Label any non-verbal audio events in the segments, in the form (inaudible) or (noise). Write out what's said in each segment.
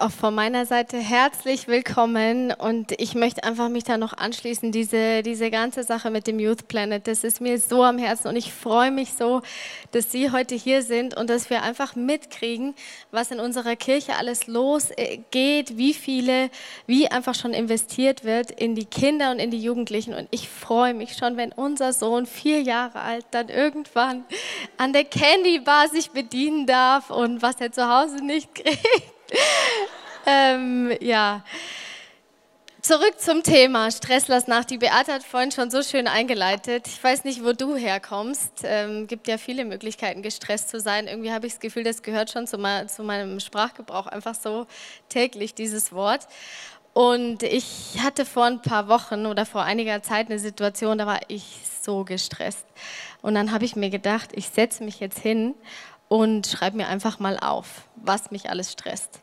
auch von meiner Seite herzlich willkommen. Und ich möchte einfach mich da noch anschließen, diese, diese ganze Sache mit dem Youth Planet, das ist mir so am Herzen und ich freue mich so, dass Sie heute hier sind und dass wir einfach mitkriegen, was in unserer Kirche alles losgeht, wie viele, wie einfach schon investiert wird in die Kinder und in die Jugendlichen. Und ich freue mich schon, wenn unser Sohn vier Jahre alt dann irgendwann an der Candy Bar sich bedienen darf und was er zu Hause nicht (laughs) kriegt (laughs) ähm, ja. Zurück zum Thema Stress nach. Die Beate hat vorhin schon so schön eingeleitet. Ich weiß nicht, wo du herkommst. Ähm, gibt ja viele Möglichkeiten, gestresst zu sein. Irgendwie habe ich das Gefühl, das gehört schon zu, mein, zu meinem Sprachgebrauch einfach so täglich, dieses Wort. Und ich hatte vor ein paar Wochen oder vor einiger Zeit eine Situation, da war ich so gestresst. Und dann habe ich mir gedacht, ich setze mich jetzt hin und schreibe mir einfach mal auf, was mich alles stresst.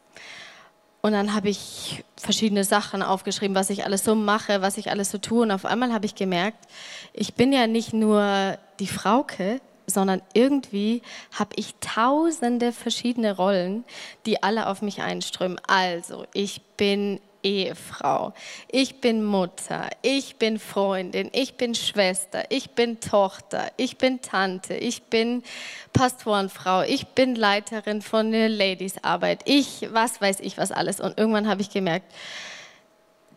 Und dann habe ich verschiedene Sachen aufgeschrieben, was ich alles so mache, was ich alles so tue. Und auf einmal habe ich gemerkt, ich bin ja nicht nur die Frauke, sondern irgendwie habe ich tausende verschiedene Rollen, die alle auf mich einströmen. Also, ich bin Ehefrau, ich bin Mutter, ich bin Freundin, ich bin Schwester, ich bin Tochter, ich bin Tante, ich bin Pastorenfrau, ich bin Leiterin von der Ladiesarbeit, ich, was weiß ich was alles. Und irgendwann habe ich gemerkt,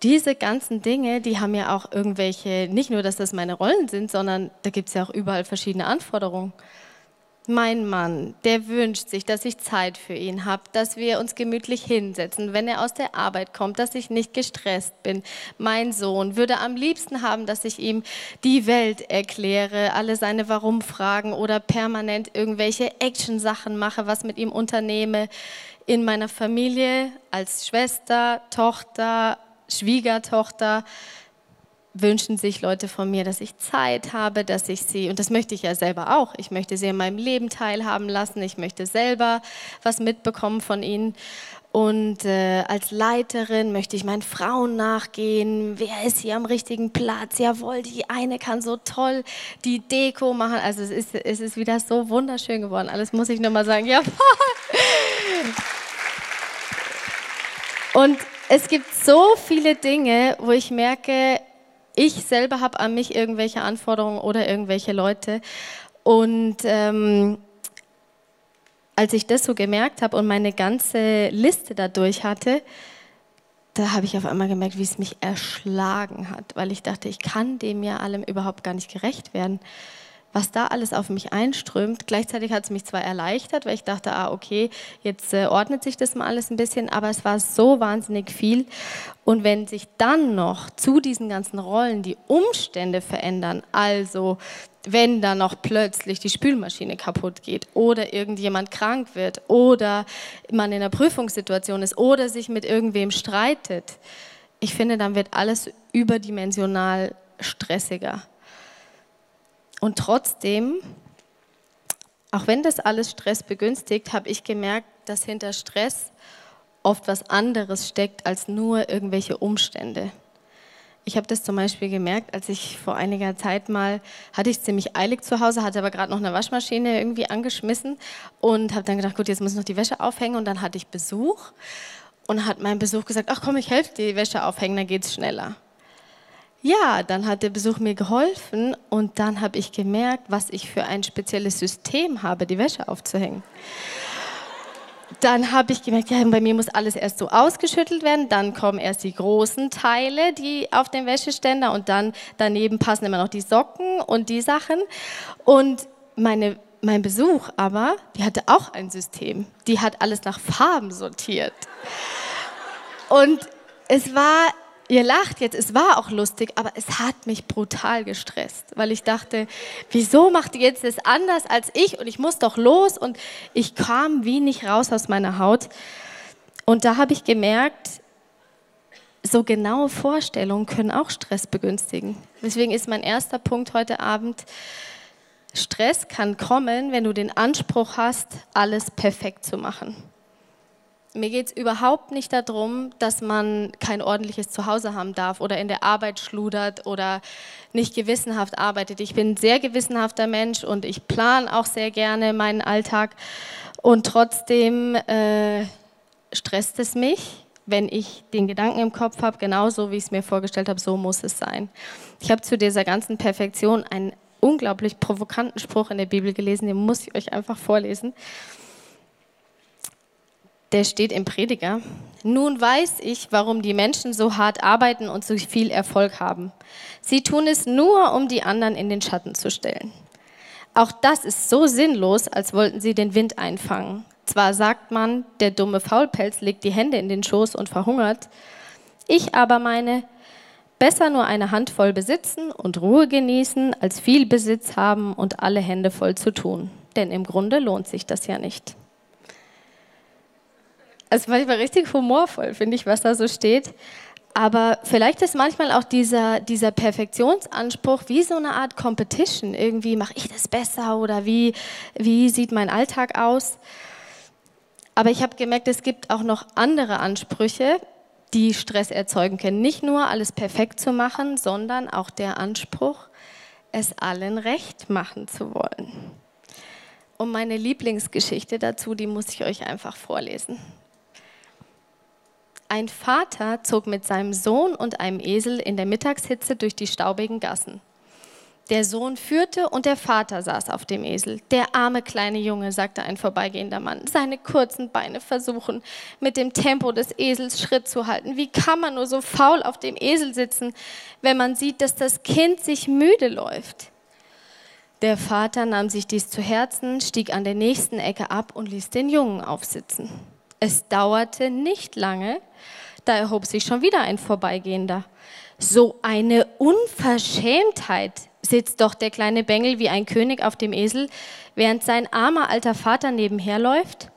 diese ganzen Dinge, die haben ja auch irgendwelche, nicht nur, dass das meine Rollen sind, sondern da gibt es ja auch überall verschiedene Anforderungen mein Mann, der wünscht sich, dass ich Zeit für ihn habe, dass wir uns gemütlich hinsetzen, wenn er aus der Arbeit kommt, dass ich nicht gestresst bin. Mein Sohn würde am liebsten haben, dass ich ihm die Welt erkläre, alle seine Warum-Fragen oder permanent irgendwelche Action-Sachen mache, was mit ihm unternehme. In meiner Familie als Schwester, Tochter, Schwiegertochter wünschen sich Leute von mir, dass ich Zeit habe, dass ich sie, und das möchte ich ja selber auch, ich möchte sie in meinem Leben teilhaben lassen, ich möchte selber was mitbekommen von ihnen. Und äh, als Leiterin möchte ich meinen Frauen nachgehen. Wer ist hier am richtigen Platz? Jawohl, die eine kann so toll die Deko machen. Also es ist, es ist wieder so wunderschön geworden. Alles muss ich nur mal sagen. Jawohl. (laughs) Und es gibt so viele Dinge, wo ich merke, ich selber habe an mich irgendwelche Anforderungen oder irgendwelche Leute. Und ähm, als ich das so gemerkt habe und meine ganze Liste dadurch hatte, da habe ich auf einmal gemerkt, wie es mich erschlagen hat, weil ich dachte, ich kann dem ja allem überhaupt gar nicht gerecht werden was da alles auf mich einströmt. Gleichzeitig hat es mich zwar erleichtert, weil ich dachte, ah, okay, jetzt äh, ordnet sich das mal alles ein bisschen, aber es war so wahnsinnig viel. Und wenn sich dann noch zu diesen ganzen Rollen die Umstände verändern, also wenn da noch plötzlich die Spülmaschine kaputt geht oder irgendjemand krank wird oder man in einer Prüfungssituation ist oder sich mit irgendwem streitet, ich finde, dann wird alles überdimensional stressiger. Und trotzdem, auch wenn das alles Stress begünstigt, habe ich gemerkt, dass hinter Stress oft was anderes steckt als nur irgendwelche Umstände. Ich habe das zum Beispiel gemerkt, als ich vor einiger Zeit mal, hatte ich ziemlich eilig zu Hause, hatte aber gerade noch eine Waschmaschine irgendwie angeschmissen und habe dann gedacht, gut, jetzt muss ich noch die Wäsche aufhängen und dann hatte ich Besuch und hat mein Besuch gesagt, ach komm, ich helfe dir die Wäsche aufhängen, dann geht es schneller. Ja, dann hat der Besuch mir geholfen und dann habe ich gemerkt, was ich für ein spezielles System habe, die Wäsche aufzuhängen. Dann habe ich gemerkt, ja, bei mir muss alles erst so ausgeschüttelt werden, dann kommen erst die großen Teile, die auf den Wäscheständer und dann daneben passen immer noch die Socken und die Sachen. Und meine, mein Besuch aber, die hatte auch ein System. Die hat alles nach Farben sortiert. Und es war ihr lacht jetzt, es war auch lustig, aber es hat mich brutal gestresst, weil ich dachte, wieso macht ihr jetzt das anders als ich und ich muss doch los und ich kam wie nicht raus aus meiner Haut. Und da habe ich gemerkt, so genaue Vorstellungen können auch Stress begünstigen. Deswegen ist mein erster Punkt heute Abend, Stress kann kommen, wenn du den Anspruch hast, alles perfekt zu machen. Mir geht es überhaupt nicht darum, dass man kein ordentliches Zuhause haben darf oder in der Arbeit schludert oder nicht gewissenhaft arbeitet. Ich bin ein sehr gewissenhafter Mensch und ich plane auch sehr gerne meinen Alltag. Und trotzdem äh, stresst es mich, wenn ich den Gedanken im Kopf habe, genauso wie ich es mir vorgestellt habe, so muss es sein. Ich habe zu dieser ganzen Perfektion einen unglaublich provokanten Spruch in der Bibel gelesen, den muss ich euch einfach vorlesen. Der steht im Prediger. Nun weiß ich, warum die Menschen so hart arbeiten und so viel Erfolg haben. Sie tun es nur, um die anderen in den Schatten zu stellen. Auch das ist so sinnlos, als wollten sie den Wind einfangen. Zwar sagt man, der dumme Faulpelz legt die Hände in den Schoß und verhungert. Ich aber meine, besser nur eine Handvoll besitzen und Ruhe genießen, als viel Besitz haben und alle Hände voll zu tun. Denn im Grunde lohnt sich das ja nicht. Ist manchmal richtig humorvoll, finde ich, was da so steht. Aber vielleicht ist manchmal auch dieser, dieser Perfektionsanspruch wie so eine Art Competition. Irgendwie mache ich das besser oder wie, wie sieht mein Alltag aus? Aber ich habe gemerkt, es gibt auch noch andere Ansprüche, die Stress erzeugen können. Nicht nur alles perfekt zu machen, sondern auch der Anspruch, es allen recht machen zu wollen. Und meine Lieblingsgeschichte dazu, die muss ich euch einfach vorlesen. Ein Vater zog mit seinem Sohn und einem Esel in der Mittagshitze durch die staubigen Gassen. Der Sohn führte und der Vater saß auf dem Esel. Der arme kleine Junge, sagte ein vorbeigehender Mann, seine kurzen Beine versuchen, mit dem Tempo des Esels Schritt zu halten. Wie kann man nur so faul auf dem Esel sitzen, wenn man sieht, dass das Kind sich müde läuft? Der Vater nahm sich dies zu Herzen, stieg an der nächsten Ecke ab und ließ den Jungen aufsitzen. Es dauerte nicht lange, da erhob sich schon wieder ein Vorbeigehender. So eine Unverschämtheit, sitzt doch der kleine Bengel wie ein König auf dem Esel, während sein armer alter Vater nebenher läuft?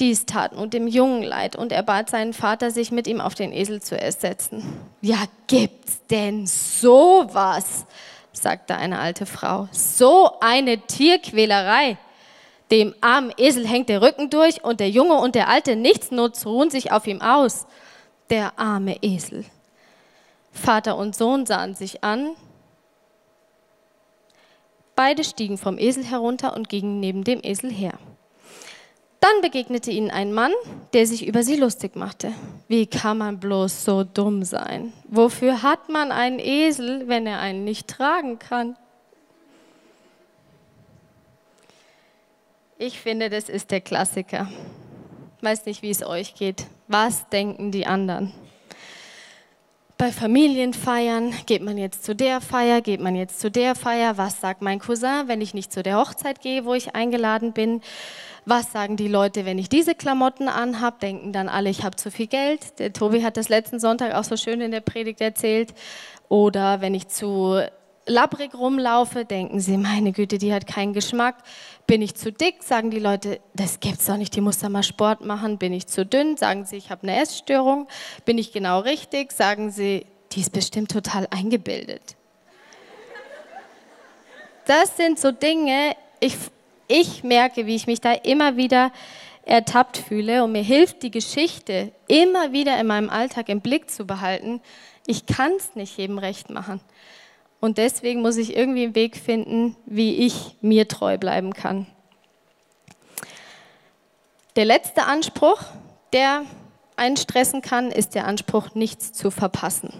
Dies tat nun dem Jungen leid und er bat seinen Vater, sich mit ihm auf den Esel zu ersetzen. Ja, gibt's denn sowas? sagte eine alte Frau. So eine Tierquälerei. Dem armen Esel hängt der Rücken durch und der Junge und der Alte nichtsnutz ruhen sich auf ihm aus. Der arme Esel. Vater und Sohn sahen sich an. Beide stiegen vom Esel herunter und gingen neben dem Esel her. Dann begegnete ihnen ein Mann, der sich über sie lustig machte. Wie kann man bloß so dumm sein? Wofür hat man einen Esel, wenn er einen nicht tragen kann? Ich finde, das ist der Klassiker. Weiß nicht, wie es euch geht. Was denken die anderen? Bei Familienfeiern geht man jetzt zu der Feier, geht man jetzt zu der Feier. Was sagt mein Cousin, wenn ich nicht zu der Hochzeit gehe, wo ich eingeladen bin? Was sagen die Leute, wenn ich diese Klamotten anhab? Denken dann alle, ich habe zu viel Geld. Der Tobi hat das letzten Sonntag auch so schön in der Predigt erzählt. Oder wenn ich zu labbrig rumlaufe, denken sie, meine Güte, die hat keinen Geschmack. Bin ich zu dick, sagen die Leute, das gibt's doch nicht, die muss da mal Sport machen. Bin ich zu dünn, sagen sie, ich habe eine Essstörung. Bin ich genau richtig, sagen sie, die ist bestimmt total eingebildet. Das sind so Dinge, ich, ich merke, wie ich mich da immer wieder ertappt fühle und mir hilft die Geschichte immer wieder in meinem Alltag im Blick zu behalten. Ich kann es nicht jedem recht machen. Und deswegen muss ich irgendwie einen Weg finden, wie ich mir treu bleiben kann. Der letzte Anspruch, der einen stressen kann, ist der Anspruch, nichts zu verpassen.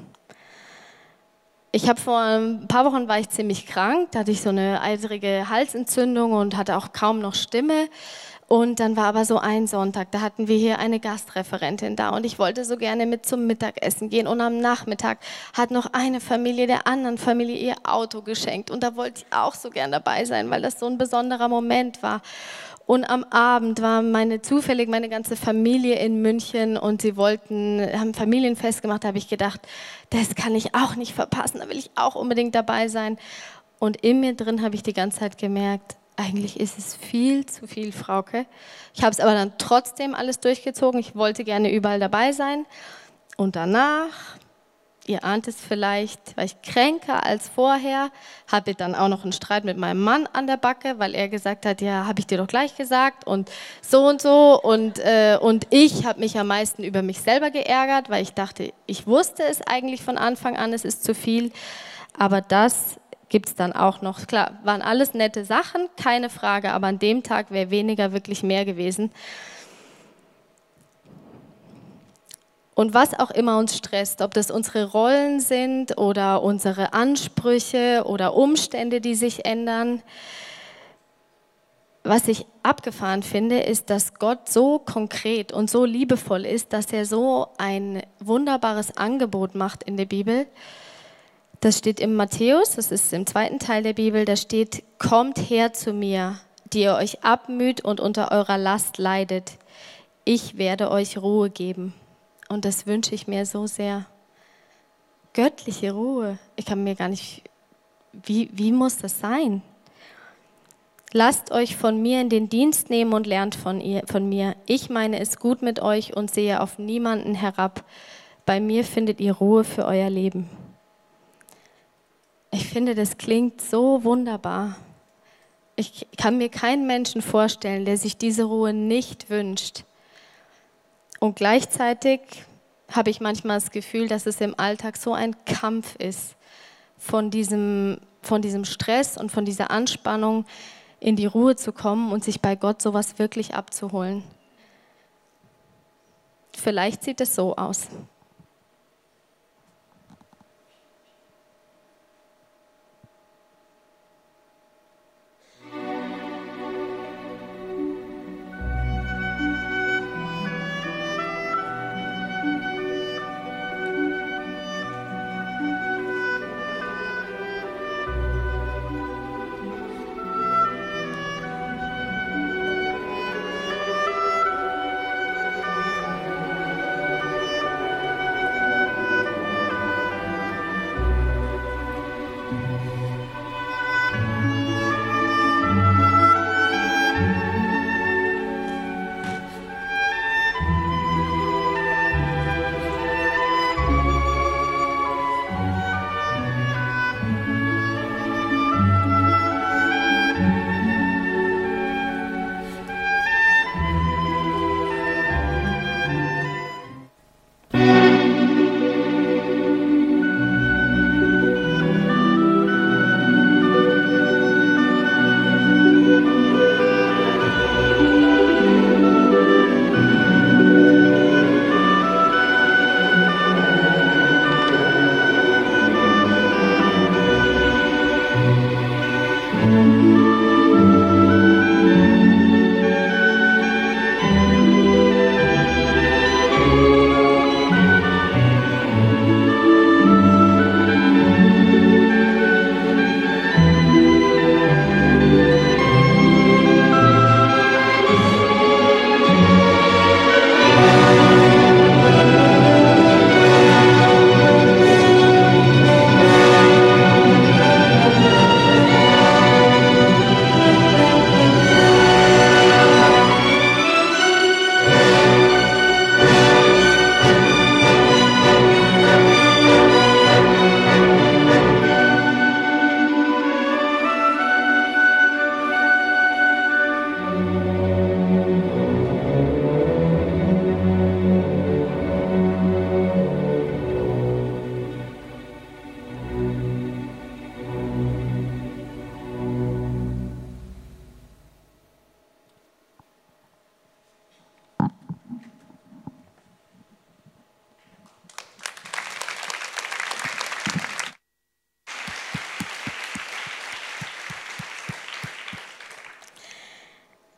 Ich habe vor ein paar Wochen war ich ziemlich krank, da hatte ich so eine eitrige Halsentzündung und hatte auch kaum noch Stimme. Und dann war aber so ein Sonntag, da hatten wir hier eine Gastreferentin da und ich wollte so gerne mit zum Mittagessen gehen. Und am Nachmittag hat noch eine Familie der anderen Familie ihr Auto geschenkt. Und da wollte ich auch so gern dabei sein, weil das so ein besonderer Moment war. Und am Abend war meine zufällig meine ganze Familie in München und sie wollten, haben Familienfest gemacht. Da habe ich gedacht, das kann ich auch nicht verpassen, da will ich auch unbedingt dabei sein. Und in mir drin habe ich die ganze Zeit gemerkt, eigentlich ist es viel zu viel, Frauke. Ich habe es aber dann trotzdem alles durchgezogen. Ich wollte gerne überall dabei sein. Und danach, ihr ahnt es vielleicht, war ich kränker als vorher, hatte dann auch noch einen Streit mit meinem Mann an der Backe, weil er gesagt hat, ja, habe ich dir doch gleich gesagt und so und so. Und, äh, und ich habe mich am meisten über mich selber geärgert, weil ich dachte, ich wusste es eigentlich von Anfang an, es ist zu viel. Aber das gibt es dann auch noch. Klar, waren alles nette Sachen, keine Frage, aber an dem Tag wäre weniger wirklich mehr gewesen. Und was auch immer uns stresst, ob das unsere Rollen sind oder unsere Ansprüche oder Umstände, die sich ändern, was ich abgefahren finde, ist, dass Gott so konkret und so liebevoll ist, dass er so ein wunderbares Angebot macht in der Bibel. Das steht im Matthäus, das ist im zweiten Teil der Bibel, da steht, kommt her zu mir, die ihr euch abmüht und unter eurer Last leidet. Ich werde euch Ruhe geben. Und das wünsche ich mir so sehr. Göttliche Ruhe. Ich kann mir gar nicht, wie, wie muss das sein? Lasst euch von mir in den Dienst nehmen und lernt von, ihr, von mir. Ich meine es gut mit euch und sehe auf niemanden herab. Bei mir findet ihr Ruhe für euer Leben. Ich finde, das klingt so wunderbar. Ich kann mir keinen Menschen vorstellen, der sich diese Ruhe nicht wünscht. Und gleichzeitig habe ich manchmal das Gefühl, dass es im Alltag so ein Kampf ist, von diesem, von diesem Stress und von dieser Anspannung in die Ruhe zu kommen und sich bei Gott sowas wirklich abzuholen. Vielleicht sieht es so aus.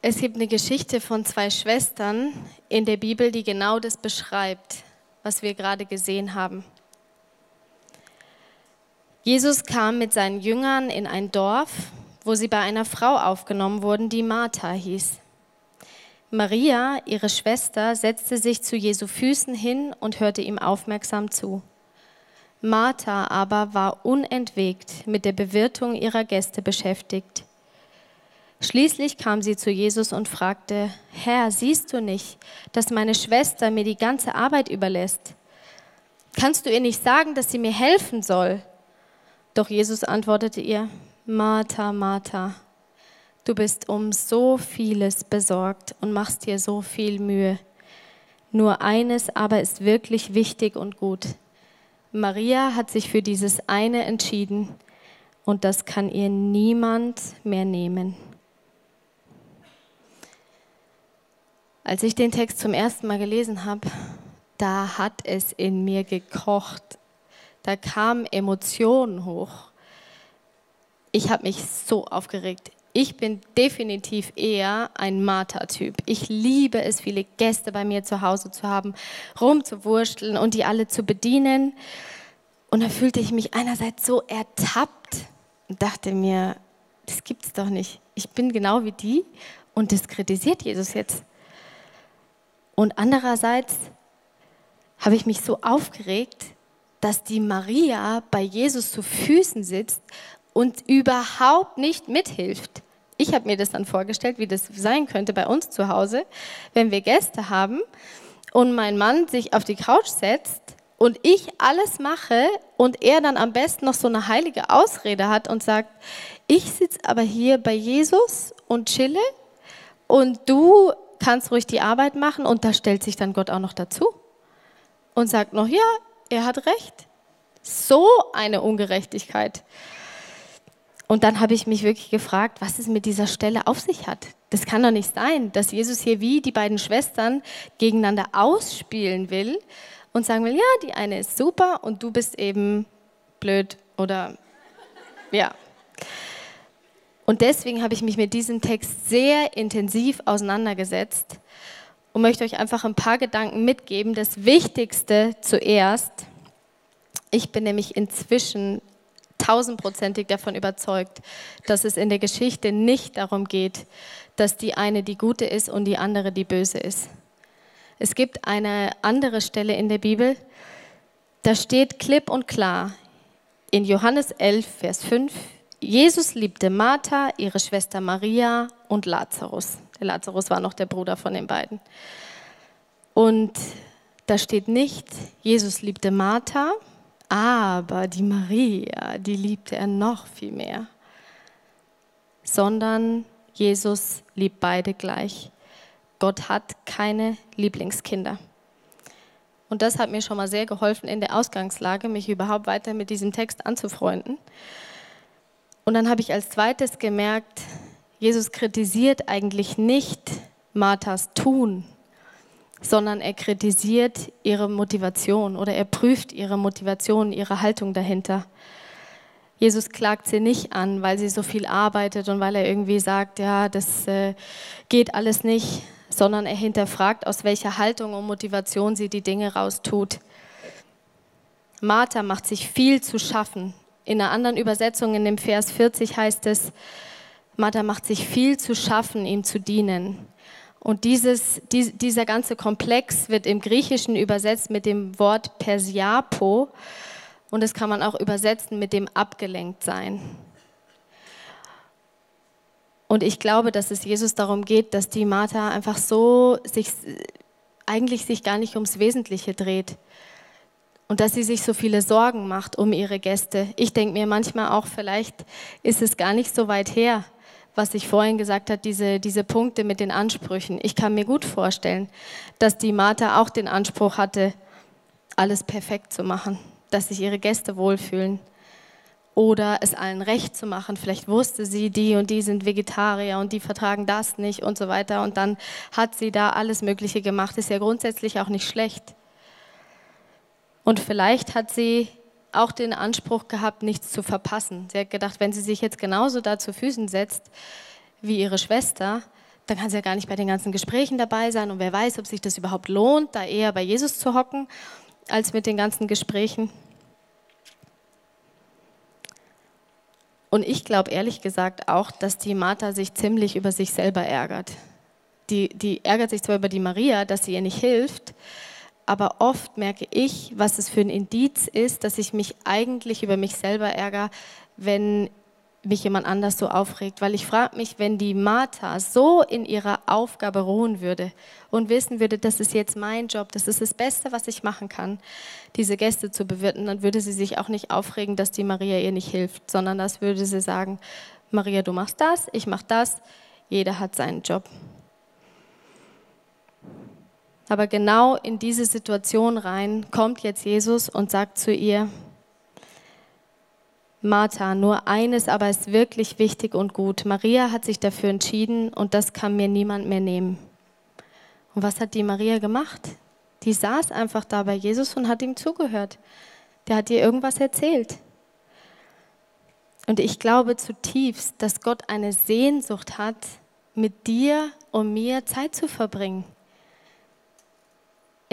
Es gibt eine Geschichte von zwei Schwestern in der Bibel, die genau das beschreibt, was wir gerade gesehen haben. Jesus kam mit seinen Jüngern in ein Dorf, wo sie bei einer Frau aufgenommen wurden, die Martha hieß. Maria, ihre Schwester, setzte sich zu Jesu Füßen hin und hörte ihm aufmerksam zu. Martha aber war unentwegt mit der Bewirtung ihrer Gäste beschäftigt. Schließlich kam sie zu Jesus und fragte, Herr, siehst du nicht, dass meine Schwester mir die ganze Arbeit überlässt? Kannst du ihr nicht sagen, dass sie mir helfen soll? Doch Jesus antwortete ihr, Martha, Martha, du bist um so vieles besorgt und machst dir so viel Mühe. Nur eines aber ist wirklich wichtig und gut. Maria hat sich für dieses eine entschieden und das kann ihr niemand mehr nehmen. Als ich den Text zum ersten Mal gelesen habe, da hat es in mir gekocht. Da kamen Emotionen hoch. Ich habe mich so aufgeregt. Ich bin definitiv eher ein Martha-Typ. Ich liebe es, viele Gäste bei mir zu Hause zu haben, rumzuwursteln und die alle zu bedienen. Und da fühlte ich mich einerseits so ertappt und dachte mir, das gibt's doch nicht. Ich bin genau wie die und das kritisiert Jesus jetzt. Und andererseits habe ich mich so aufgeregt, dass die Maria bei Jesus zu Füßen sitzt und überhaupt nicht mithilft. Ich habe mir das dann vorgestellt, wie das sein könnte bei uns zu Hause, wenn wir Gäste haben und mein Mann sich auf die Couch setzt und ich alles mache und er dann am besten noch so eine heilige Ausrede hat und sagt, ich sitze aber hier bei Jesus und chille und du kannst ruhig die Arbeit machen und da stellt sich dann Gott auch noch dazu und sagt noch, ja, er hat recht. So eine Ungerechtigkeit. Und dann habe ich mich wirklich gefragt, was es mit dieser Stelle auf sich hat. Das kann doch nicht sein, dass Jesus hier wie die beiden Schwestern gegeneinander ausspielen will und sagen will, ja, die eine ist super und du bist eben blöd oder ja. Und deswegen habe ich mich mit diesem Text sehr intensiv auseinandergesetzt und möchte euch einfach ein paar Gedanken mitgeben. Das Wichtigste zuerst. Ich bin nämlich inzwischen tausendprozentig davon überzeugt, dass es in der Geschichte nicht darum geht, dass die eine die gute ist und die andere die böse ist. Es gibt eine andere Stelle in der Bibel, da steht klipp und klar in Johannes 11, Vers 5, Jesus liebte Martha, ihre Schwester Maria und Lazarus. Der Lazarus war noch der Bruder von den beiden. Und da steht nicht, Jesus liebte Martha, aber die Maria, die liebte er noch viel mehr. Sondern Jesus liebt beide gleich. Gott hat keine Lieblingskinder. Und das hat mir schon mal sehr geholfen in der Ausgangslage, mich überhaupt weiter mit diesem Text anzufreunden. Und dann habe ich als zweites gemerkt, Jesus kritisiert eigentlich nicht Marthas Tun, sondern er kritisiert ihre Motivation oder er prüft ihre Motivation, ihre Haltung dahinter. Jesus klagt sie nicht an, weil sie so viel arbeitet und weil er irgendwie sagt, ja, das äh, geht alles nicht, sondern er hinterfragt, aus welcher Haltung und Motivation sie die Dinge raustut. Martha macht sich viel zu schaffen. In einer anderen Übersetzung, in dem Vers 40 heißt es, Martha macht sich viel zu schaffen, ihm zu dienen. Und dieses, dieser ganze Komplex wird im Griechischen übersetzt mit dem Wort Persiapo und das kann man auch übersetzen mit dem abgelenkt sein. Und ich glaube, dass es Jesus darum geht, dass die Martha einfach so sich eigentlich sich gar nicht ums Wesentliche dreht und dass sie sich so viele Sorgen macht um ihre Gäste. Ich denke mir manchmal auch, vielleicht ist es gar nicht so weit her, was ich vorhin gesagt habe, diese, diese Punkte mit den Ansprüchen. Ich kann mir gut vorstellen, dass die Martha auch den Anspruch hatte, alles perfekt zu machen, dass sich ihre Gäste wohlfühlen oder es allen recht zu machen. Vielleicht wusste sie, die und die sind Vegetarier und die vertragen das nicht und so weiter. Und dann hat sie da alles Mögliche gemacht. Ist ja grundsätzlich auch nicht schlecht. Und vielleicht hat sie auch den Anspruch gehabt, nichts zu verpassen. Sie hat gedacht, wenn sie sich jetzt genauso da zu Füßen setzt wie ihre Schwester, dann kann sie ja gar nicht bei den ganzen Gesprächen dabei sein und wer weiß, ob sich das überhaupt lohnt, da eher bei Jesus zu hocken, als mit den ganzen Gesprächen. Und ich glaube ehrlich gesagt auch, dass die Martha sich ziemlich über sich selber ärgert. Die, die ärgert sich zwar über die Maria, dass sie ihr nicht hilft, aber oft merke ich, was es für ein Indiz ist, dass ich mich eigentlich über mich selber ärgere, wenn mich jemand anders so aufregt. Weil ich frage mich, wenn die Martha so in ihrer Aufgabe ruhen würde und wissen würde, das ist jetzt mein Job, das ist das Beste, was ich machen kann, diese Gäste zu bewirten, dann würde sie sich auch nicht aufregen, dass die Maria ihr nicht hilft, sondern das würde sie sagen, Maria, du machst das, ich mach das, jeder hat seinen Job. Aber genau in diese Situation rein kommt jetzt Jesus und sagt zu ihr, Martha, nur eines aber ist wirklich wichtig und gut. Maria hat sich dafür entschieden und das kann mir niemand mehr nehmen. Und was hat die Maria gemacht? Die saß einfach da bei Jesus und hat ihm zugehört. Der hat ihr irgendwas erzählt. Und ich glaube zutiefst, dass Gott eine Sehnsucht hat, mit dir und mir Zeit zu verbringen.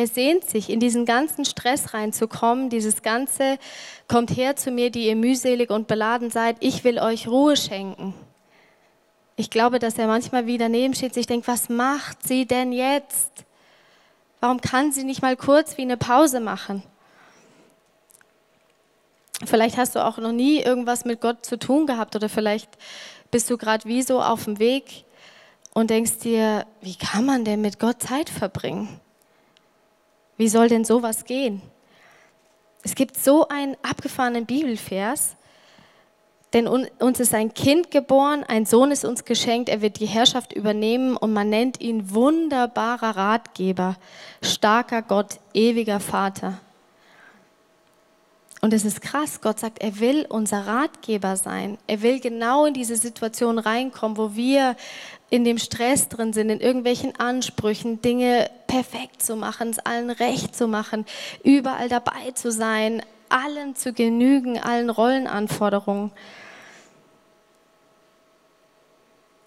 Er sehnt sich, in diesen ganzen Stress reinzukommen, dieses ganze, kommt her zu mir, die ihr mühselig und beladen seid, ich will euch Ruhe schenken. Ich glaube, dass er manchmal wieder neben steht, sich denkt, was macht sie denn jetzt? Warum kann sie nicht mal kurz wie eine Pause machen? Vielleicht hast du auch noch nie irgendwas mit Gott zu tun gehabt oder vielleicht bist du gerade wie so auf dem Weg und denkst dir, wie kann man denn mit Gott Zeit verbringen? Wie soll denn sowas gehen? Es gibt so einen abgefahrenen Bibelvers, denn uns ist ein Kind geboren, ein Sohn ist uns geschenkt, er wird die Herrschaft übernehmen und man nennt ihn wunderbarer Ratgeber, starker Gott, ewiger Vater. Und es ist krass, Gott sagt, er will unser Ratgeber sein. Er will genau in diese Situation reinkommen, wo wir in dem Stress drin sind, in irgendwelchen Ansprüchen, Dinge perfekt zu machen, es allen recht zu machen, überall dabei zu sein, allen zu genügen, allen Rollenanforderungen.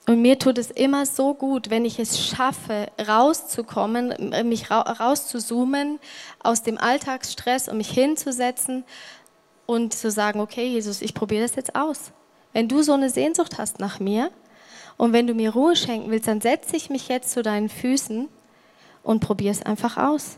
Und mir tut es immer so gut, wenn ich es schaffe, rauszukommen, mich rauszuzoomen aus dem Alltagsstress und mich hinzusetzen und zu sagen, okay, Jesus, ich probiere das jetzt aus. Wenn du so eine Sehnsucht hast nach mir und wenn du mir Ruhe schenken willst, dann setze ich mich jetzt zu deinen Füßen und probiere es einfach aus.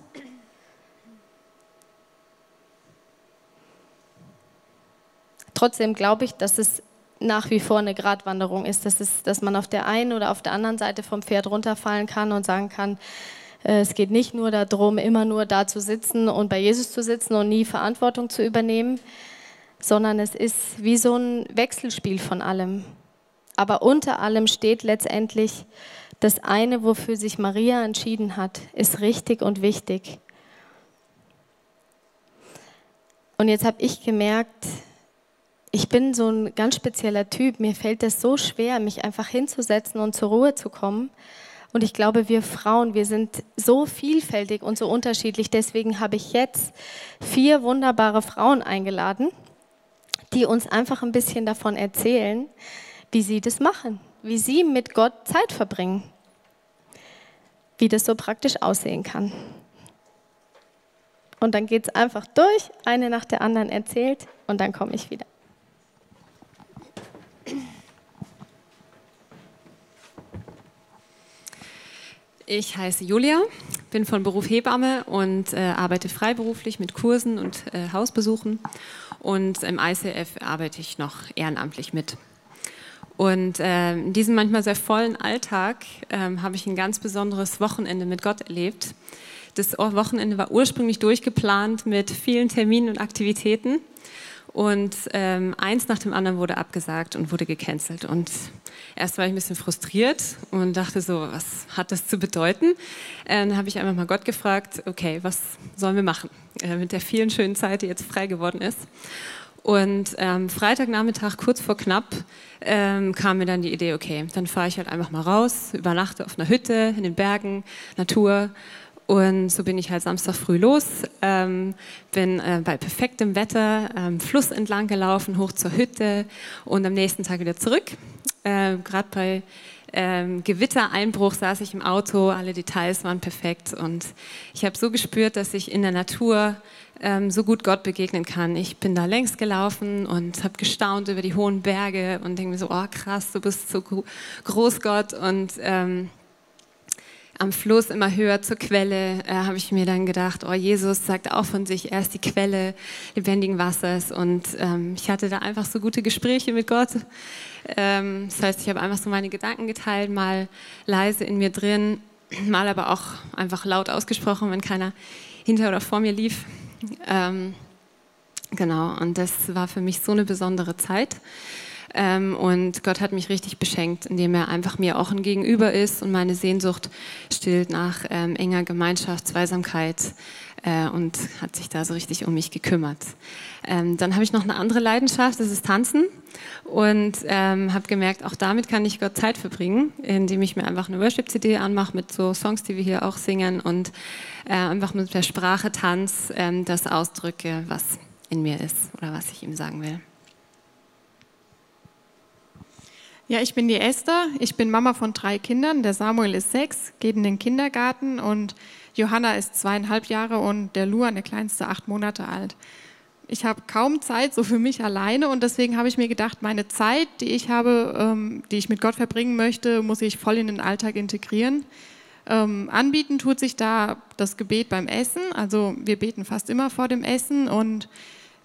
Trotzdem glaube ich, dass es nach wie vor eine Gratwanderung ist, dass, es, dass man auf der einen oder auf der anderen Seite vom Pferd runterfallen kann und sagen kann, äh, es geht nicht nur darum, immer nur da zu sitzen und bei Jesus zu sitzen und nie Verantwortung zu übernehmen, sondern es ist wie so ein Wechselspiel von allem. Aber unter allem steht letztendlich das eine, wofür sich Maria entschieden hat, ist richtig und wichtig. Und jetzt habe ich gemerkt, ich bin so ein ganz spezieller Typ. Mir fällt es so schwer, mich einfach hinzusetzen und zur Ruhe zu kommen. Und ich glaube, wir Frauen, wir sind so vielfältig und so unterschiedlich. Deswegen habe ich jetzt vier wunderbare Frauen eingeladen, die uns einfach ein bisschen davon erzählen, wie sie das machen, wie sie mit Gott Zeit verbringen, wie das so praktisch aussehen kann. Und dann geht es einfach durch, eine nach der anderen erzählt und dann komme ich wieder. Ich heiße Julia, bin von Beruf Hebamme und äh, arbeite freiberuflich mit Kursen und äh, Hausbesuchen. Und im ICF arbeite ich noch ehrenamtlich mit. Und äh, in diesem manchmal sehr vollen Alltag ähm, habe ich ein ganz besonderes Wochenende mit Gott erlebt. Das Wochenende war ursprünglich durchgeplant mit vielen Terminen und Aktivitäten. Und ähm, eins nach dem anderen wurde abgesagt und wurde gecancelt. Und erst war ich ein bisschen frustriert und dachte so, was hat das zu bedeuten? Äh, dann habe ich einfach mal Gott gefragt, okay, was sollen wir machen äh, mit der vielen schönen Zeit, die jetzt frei geworden ist? Und ähm, Freitagnachmittag, kurz vor knapp, ähm, kam mir dann die Idee, okay, dann fahre ich halt einfach mal raus, übernachte auf einer Hütte in den Bergen, Natur und so bin ich halt Samstag früh los, ähm, bin äh, bei perfektem Wetter ähm, Fluss entlang gelaufen, hoch zur Hütte und am nächsten Tag wieder zurück. Äh, Gerade bei ähm, Gewittereinbruch saß ich im Auto, alle Details waren perfekt und ich habe so gespürt, dass ich in der Natur ähm, so gut Gott begegnen kann. Ich bin da längs gelaufen und habe gestaunt über die hohen Berge und denke mir so, oh krass, du bist so groß Gott und ähm, am Fluss immer höher zur Quelle, äh, habe ich mir dann gedacht, oh Jesus sagt auch von sich, er ist die Quelle lebendigen Wassers. Und ähm, ich hatte da einfach so gute Gespräche mit Gott. Ähm, das heißt, ich habe einfach so meine Gedanken geteilt, mal leise in mir drin, mal aber auch einfach laut ausgesprochen, wenn keiner hinter oder vor mir lief. Ähm, genau, und das war für mich so eine besondere Zeit. Ähm, und Gott hat mich richtig beschenkt, indem er einfach mir auch ein Gegenüber ist und meine Sehnsucht stillt nach ähm, enger Gemeinschaft, Zweisamkeit äh, und hat sich da so richtig um mich gekümmert. Ähm, dann habe ich noch eine andere Leidenschaft, das ist Tanzen und ähm, habe gemerkt, auch damit kann ich Gott Zeit verbringen, indem ich mir einfach eine Worship-CD anmache mit so Songs, die wir hier auch singen und äh, einfach mit der Sprache Tanz äh, das ausdrücke, was in mir ist oder was ich ihm sagen will. Ja, ich bin die Esther. Ich bin Mama von drei Kindern. Der Samuel ist sechs, geht in den Kindergarten und Johanna ist zweieinhalb Jahre und der Luan, der kleinste, acht Monate alt. Ich habe kaum Zeit so für mich alleine und deswegen habe ich mir gedacht, meine Zeit, die ich habe, ähm, die ich mit Gott verbringen möchte, muss ich voll in den Alltag integrieren. Ähm, anbieten tut sich da das Gebet beim Essen. Also wir beten fast immer vor dem Essen und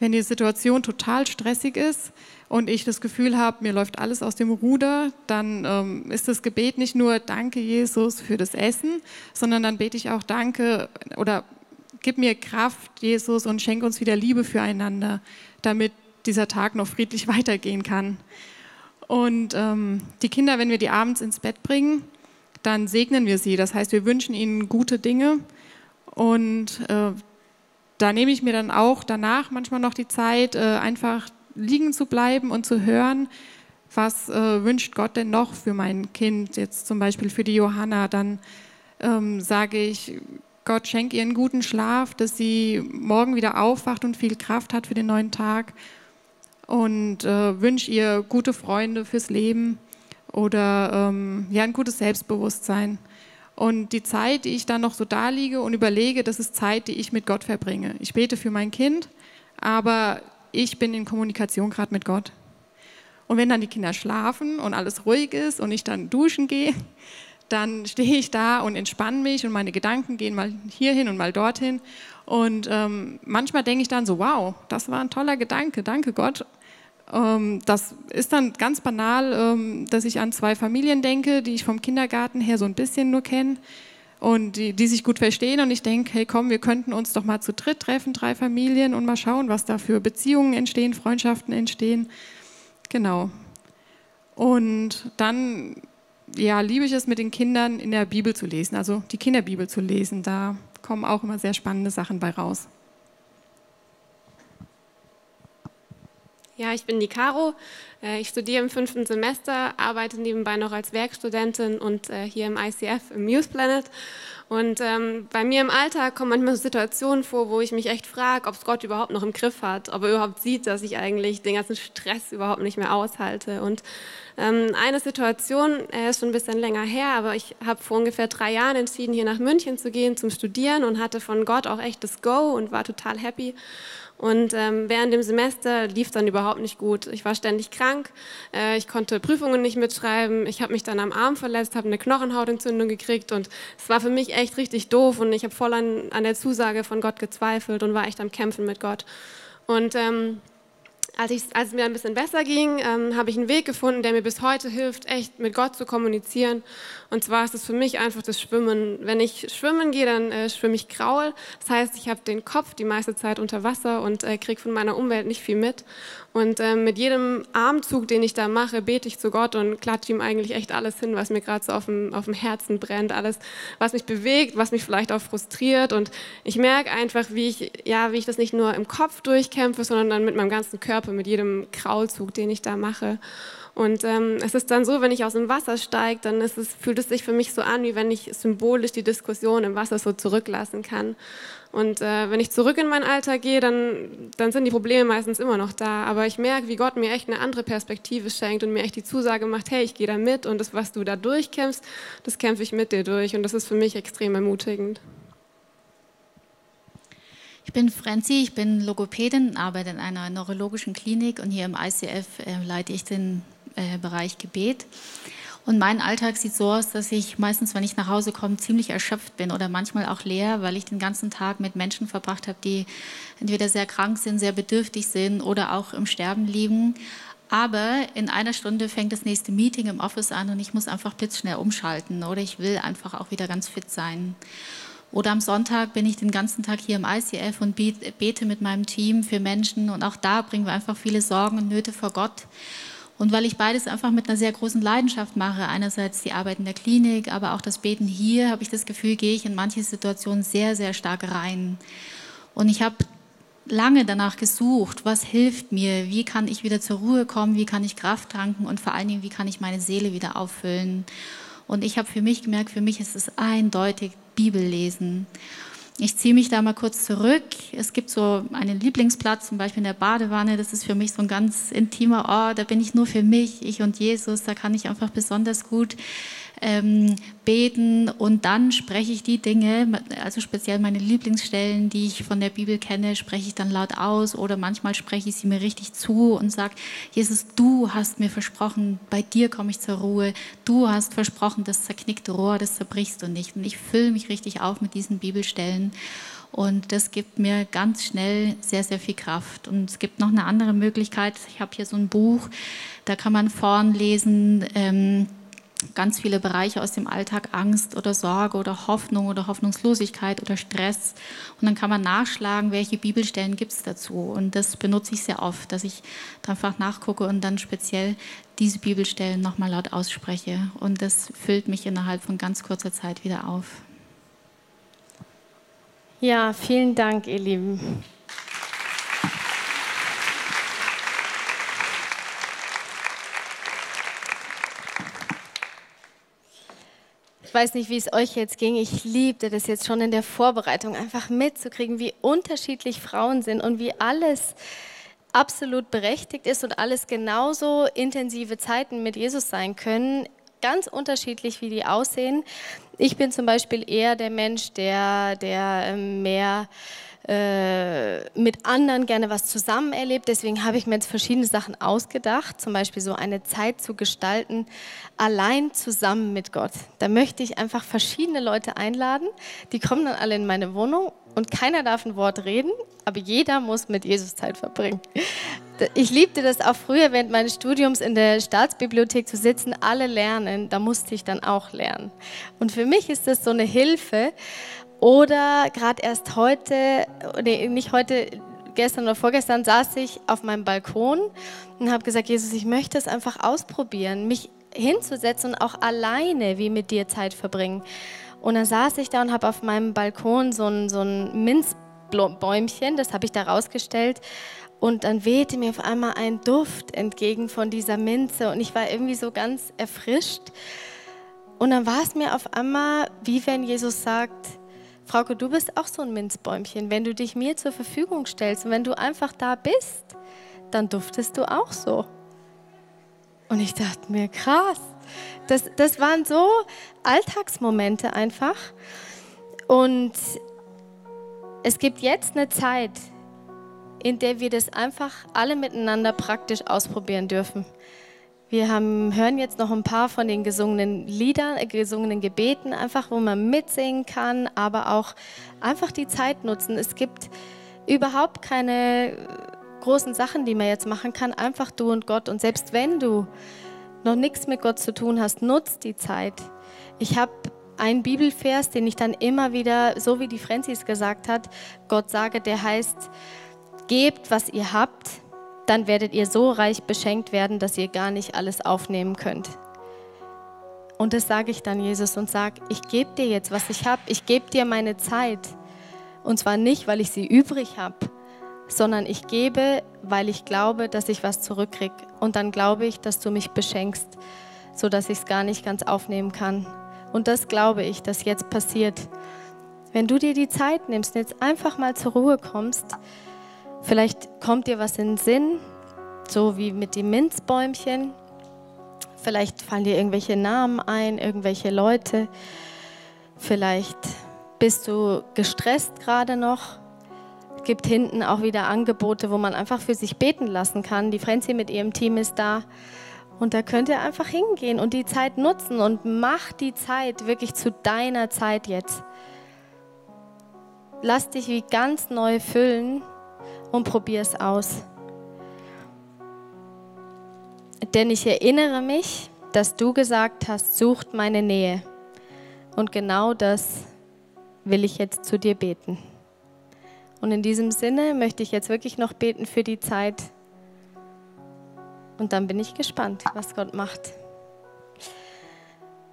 wenn die Situation total stressig ist und ich das Gefühl habe, mir läuft alles aus dem Ruder, dann ähm, ist das Gebet nicht nur Danke Jesus für das Essen, sondern dann bete ich auch Danke oder gib mir Kraft, Jesus, und schenk uns wieder Liebe füreinander, damit dieser Tag noch friedlich (laughs) weitergehen kann. Und ähm, die Kinder, wenn wir die abends ins Bett bringen, dann segnen wir sie. Das heißt, wir wünschen ihnen gute Dinge. Und äh, da nehme ich mir dann auch danach manchmal noch die Zeit, äh, einfach liegen zu bleiben und zu hören, was äh, wünscht Gott denn noch für mein Kind, jetzt zum Beispiel für die Johanna. Dann ähm, sage ich, Gott schenkt ihr einen guten Schlaf, dass sie morgen wieder aufwacht und viel Kraft hat für den neuen Tag und äh, wünsche ihr gute Freunde fürs Leben oder ähm, ja, ein gutes Selbstbewusstsein. Und die Zeit, die ich dann noch so da liege und überlege, das ist Zeit, die ich mit Gott verbringe. Ich bete für mein Kind, aber ich bin in Kommunikation gerade mit Gott. Und wenn dann die Kinder schlafen und alles ruhig ist und ich dann duschen gehe, dann stehe ich da und entspanne mich und meine Gedanken gehen mal hierhin und mal dorthin. Und ähm, manchmal denke ich dann so, wow, das war ein toller Gedanke, danke Gott. Ähm, das ist dann ganz banal, ähm, dass ich an zwei Familien denke, die ich vom Kindergarten her so ein bisschen nur kenne und die, die sich gut verstehen. Und ich denke, hey komm, wir könnten uns doch mal zu dritt treffen, drei Familien und mal schauen, was da für Beziehungen entstehen, Freundschaften entstehen. Genau. Und dann ja, liebe ich es, mit den Kindern in der Bibel zu lesen, also die Kinderbibel zu lesen. Da kommen auch immer sehr spannende Sachen bei raus. Ja, ich bin die Caro. Äh, ich studiere im fünften Semester, arbeite nebenbei noch als Werkstudentin und äh, hier im ICF im Muse Planet. Und ähm, bei mir im Alltag kommen manchmal Situationen vor, wo ich mich echt frage, ob es Gott überhaupt noch im Griff hat, ob er überhaupt sieht, dass ich eigentlich den ganzen Stress überhaupt nicht mehr aushalte. Und ähm, eine Situation, er ist schon ein bisschen länger her, aber ich habe vor ungefähr drei Jahren entschieden, hier nach München zu gehen zum Studieren und hatte von Gott auch echt das Go und war total happy. Und ähm, während dem Semester lief dann überhaupt nicht gut. Ich war ständig krank, äh, ich konnte Prüfungen nicht mitschreiben, ich habe mich dann am Arm verletzt, habe eine Knochenhautentzündung gekriegt und es war für mich echt richtig doof und ich habe voll an, an der Zusage von Gott gezweifelt und war echt am Kämpfen mit Gott. Und ähm, als, ich, als es mir ein bisschen besser ging, ähm, habe ich einen Weg gefunden, der mir bis heute hilft, echt mit Gott zu kommunizieren. Und zwar ist es für mich einfach das Schwimmen. Wenn ich schwimmen gehe, dann äh, schwimme ich Graul. Das heißt, ich habe den Kopf die meiste Zeit unter Wasser und äh, kriege von meiner Umwelt nicht viel mit. Und äh, mit jedem Armzug, den ich da mache, bete ich zu Gott und klatsche ihm eigentlich echt alles hin, was mir gerade so auf dem, auf dem Herzen brennt, alles, was mich bewegt, was mich vielleicht auch frustriert. Und ich merke einfach, wie ich, ja, wie ich das nicht nur im Kopf durchkämpfe, sondern dann mit meinem ganzen Körper, mit jedem Kraulzug, den ich da mache. Und ähm, es ist dann so, wenn ich aus dem Wasser steige, dann es, fühlt es sich für mich so an, wie wenn ich symbolisch die Diskussion im Wasser so zurücklassen kann. Und äh, wenn ich zurück in mein Alter gehe, dann, dann sind die Probleme meistens immer noch da. Aber ich merke, wie Gott mir echt eine andere Perspektive schenkt und mir echt die Zusage macht, hey, ich gehe da mit und das, was du da durchkämpfst, das kämpfe ich mit dir durch. Und das ist für mich extrem ermutigend. Ich bin Franzi, ich bin Logopädin, arbeite in einer neurologischen Klinik und hier im ICF äh, leite ich den äh, Bereich Gebet. Und mein Alltag sieht so aus, dass ich meistens, wenn ich nach Hause komme, ziemlich erschöpft bin oder manchmal auch leer, weil ich den ganzen Tag mit Menschen verbracht habe, die entweder sehr krank sind, sehr bedürftig sind oder auch im Sterben liegen. Aber in einer Stunde fängt das nächste Meeting im Office an und ich muss einfach blitzschnell umschalten oder ich will einfach auch wieder ganz fit sein. Oder am Sonntag bin ich den ganzen Tag hier im ICF und bete mit meinem Team für Menschen und auch da bringen wir einfach viele Sorgen und Nöte vor Gott. Und weil ich beides einfach mit einer sehr großen Leidenschaft mache, einerseits die Arbeit in der Klinik, aber auch das Beten hier, habe ich das Gefühl, gehe ich in manche Situationen sehr, sehr stark rein. Und ich habe lange danach gesucht, was hilft mir, wie kann ich wieder zur Ruhe kommen, wie kann ich Kraft tanken und vor allen Dingen, wie kann ich meine Seele wieder auffüllen. Und ich habe für mich gemerkt, für mich ist es eindeutig Bibellesen. Ich ziehe mich da mal kurz zurück. Es gibt so einen Lieblingsplatz, zum Beispiel in der Badewanne. Das ist für mich so ein ganz intimer Ort. Da bin ich nur für mich, ich und Jesus. Da kann ich einfach besonders gut ähm, beten und dann spreche ich die Dinge, also speziell meine Lieblingsstellen, die ich von der Bibel kenne, spreche ich dann laut aus oder manchmal spreche ich sie mir richtig zu und sage, Jesus, du hast mir versprochen, bei dir komme ich zur Ruhe, du hast versprochen, das zerknickte Rohr, das zerbrichst du nicht. Und ich fülle mich richtig auf mit diesen Bibelstellen. Und das gibt mir ganz schnell sehr, sehr viel Kraft. Und es gibt noch eine andere Möglichkeit. Ich habe hier so ein Buch, da kann man vorn lesen, ähm, ganz viele Bereiche aus dem Alltag, Angst oder Sorge oder Hoffnung oder Hoffnungslosigkeit oder Stress. Und dann kann man nachschlagen, welche Bibelstellen gibt es dazu. Und das benutze ich sehr oft, dass ich einfach nachgucke und dann speziell diese Bibelstellen nochmal laut ausspreche. Und das füllt mich innerhalb von ganz kurzer Zeit wieder auf. Ja, vielen Dank, ihr Lieben. Ich weiß nicht, wie es euch jetzt ging. Ich liebte das jetzt schon in der Vorbereitung, einfach mitzukriegen, wie unterschiedlich Frauen sind und wie alles absolut berechtigt ist und alles genauso intensive Zeiten mit Jesus sein können. Ganz unterschiedlich, wie die aussehen. Ich bin zum Beispiel eher der Mensch, der, der ähm, mehr äh, mit anderen gerne was zusammen erlebt. Deswegen habe ich mir jetzt verschiedene Sachen ausgedacht, zum Beispiel so eine Zeit zu gestalten, allein zusammen mit Gott. Da möchte ich einfach verschiedene Leute einladen, die kommen dann alle in meine Wohnung und keiner darf ein Wort reden, aber jeder muss mit Jesus Zeit verbringen. Ich liebte das auch früher während meines Studiums in der Staatsbibliothek zu sitzen, alle lernen, da musste ich dann auch lernen. Und für mich ist das so eine Hilfe, oder gerade erst heute, nee, nicht heute, gestern oder vorgestern saß ich auf meinem Balkon und habe gesagt, Jesus, ich möchte es einfach ausprobieren, mich hinzusetzen und auch alleine wie mit dir Zeit verbringen. Und dann saß ich da und habe auf meinem Balkon so ein, so ein Minzbäumchen, das habe ich da rausgestellt. Und dann wehte mir auf einmal ein Duft entgegen von dieser Minze und ich war irgendwie so ganz erfrischt. Und dann war es mir auf einmal, wie wenn Jesus sagt, Frauke, du bist auch so ein Minzbäumchen. Wenn du dich mir zur Verfügung stellst und wenn du einfach da bist, dann duftest du auch so. Und ich dachte mir, krass. Das, das waren so Alltagsmomente einfach. Und es gibt jetzt eine Zeit, in der wir das einfach alle miteinander praktisch ausprobieren dürfen. Wir haben, hören jetzt noch ein paar von den gesungenen Liedern, äh, gesungenen Gebeten, einfach wo man mitsingen kann, aber auch einfach die Zeit nutzen. Es gibt überhaupt keine großen Sachen, die man jetzt machen kann, einfach du und Gott. Und selbst wenn du noch nichts mit Gott zu tun hast, nutzt die Zeit. Ich habe einen Bibelvers, den ich dann immer wieder, so wie die Francis gesagt hat, Gott sage, der heißt, gebt, was ihr habt, dann werdet ihr so reich beschenkt werden, dass ihr gar nicht alles aufnehmen könnt. Und das sage ich dann Jesus und sage, ich gebe dir jetzt, was ich habe. Ich gebe dir meine Zeit. Und zwar nicht, weil ich sie übrig habe, sondern ich gebe, weil ich glaube, dass ich was zurückkriege. Und dann glaube ich, dass du mich beschenkst, sodass ich es gar nicht ganz aufnehmen kann. Und das glaube ich, dass jetzt passiert. Wenn du dir die Zeit nimmst und jetzt einfach mal zur Ruhe kommst, Vielleicht kommt dir was in den Sinn, so wie mit dem Minzbäumchen. Vielleicht fallen dir irgendwelche Namen ein, irgendwelche Leute. Vielleicht bist du gestresst gerade noch. Es gibt hinten auch wieder Angebote, wo man einfach für sich beten lassen kann. Die Frenzy mit ihrem Team ist da. Und da könnt ihr einfach hingehen und die Zeit nutzen und mach die Zeit wirklich zu deiner Zeit jetzt. Lass dich wie ganz neu füllen und probier es aus. Denn ich erinnere mich, dass du gesagt hast, sucht meine Nähe. Und genau das will ich jetzt zu dir beten. Und in diesem Sinne möchte ich jetzt wirklich noch beten für die Zeit, Und dann bin ich gespannt, was Gott macht.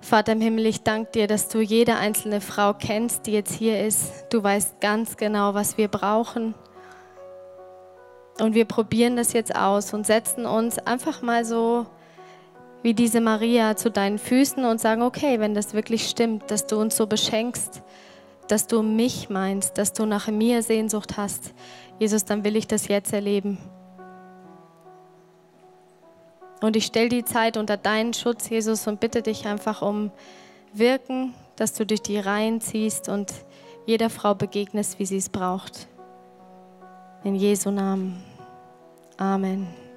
Vater im Himmel, ich danke dir, dass du jede einzelne Frau kennst, die jetzt hier ist. Du weißt ganz genau, was wir brauchen. Und wir probieren das jetzt aus und setzen uns einfach mal so wie diese Maria zu deinen Füßen und sagen, okay, wenn das wirklich stimmt, dass du uns so beschenkst, dass du mich meinst, dass du nach mir Sehnsucht hast, Jesus, dann will ich das jetzt erleben. Und ich stelle die Zeit unter deinen Schutz, Jesus, und bitte dich einfach um Wirken, dass du durch die Reihen ziehst und jeder Frau begegnest, wie sie es braucht. In Jesu Namen. Amen.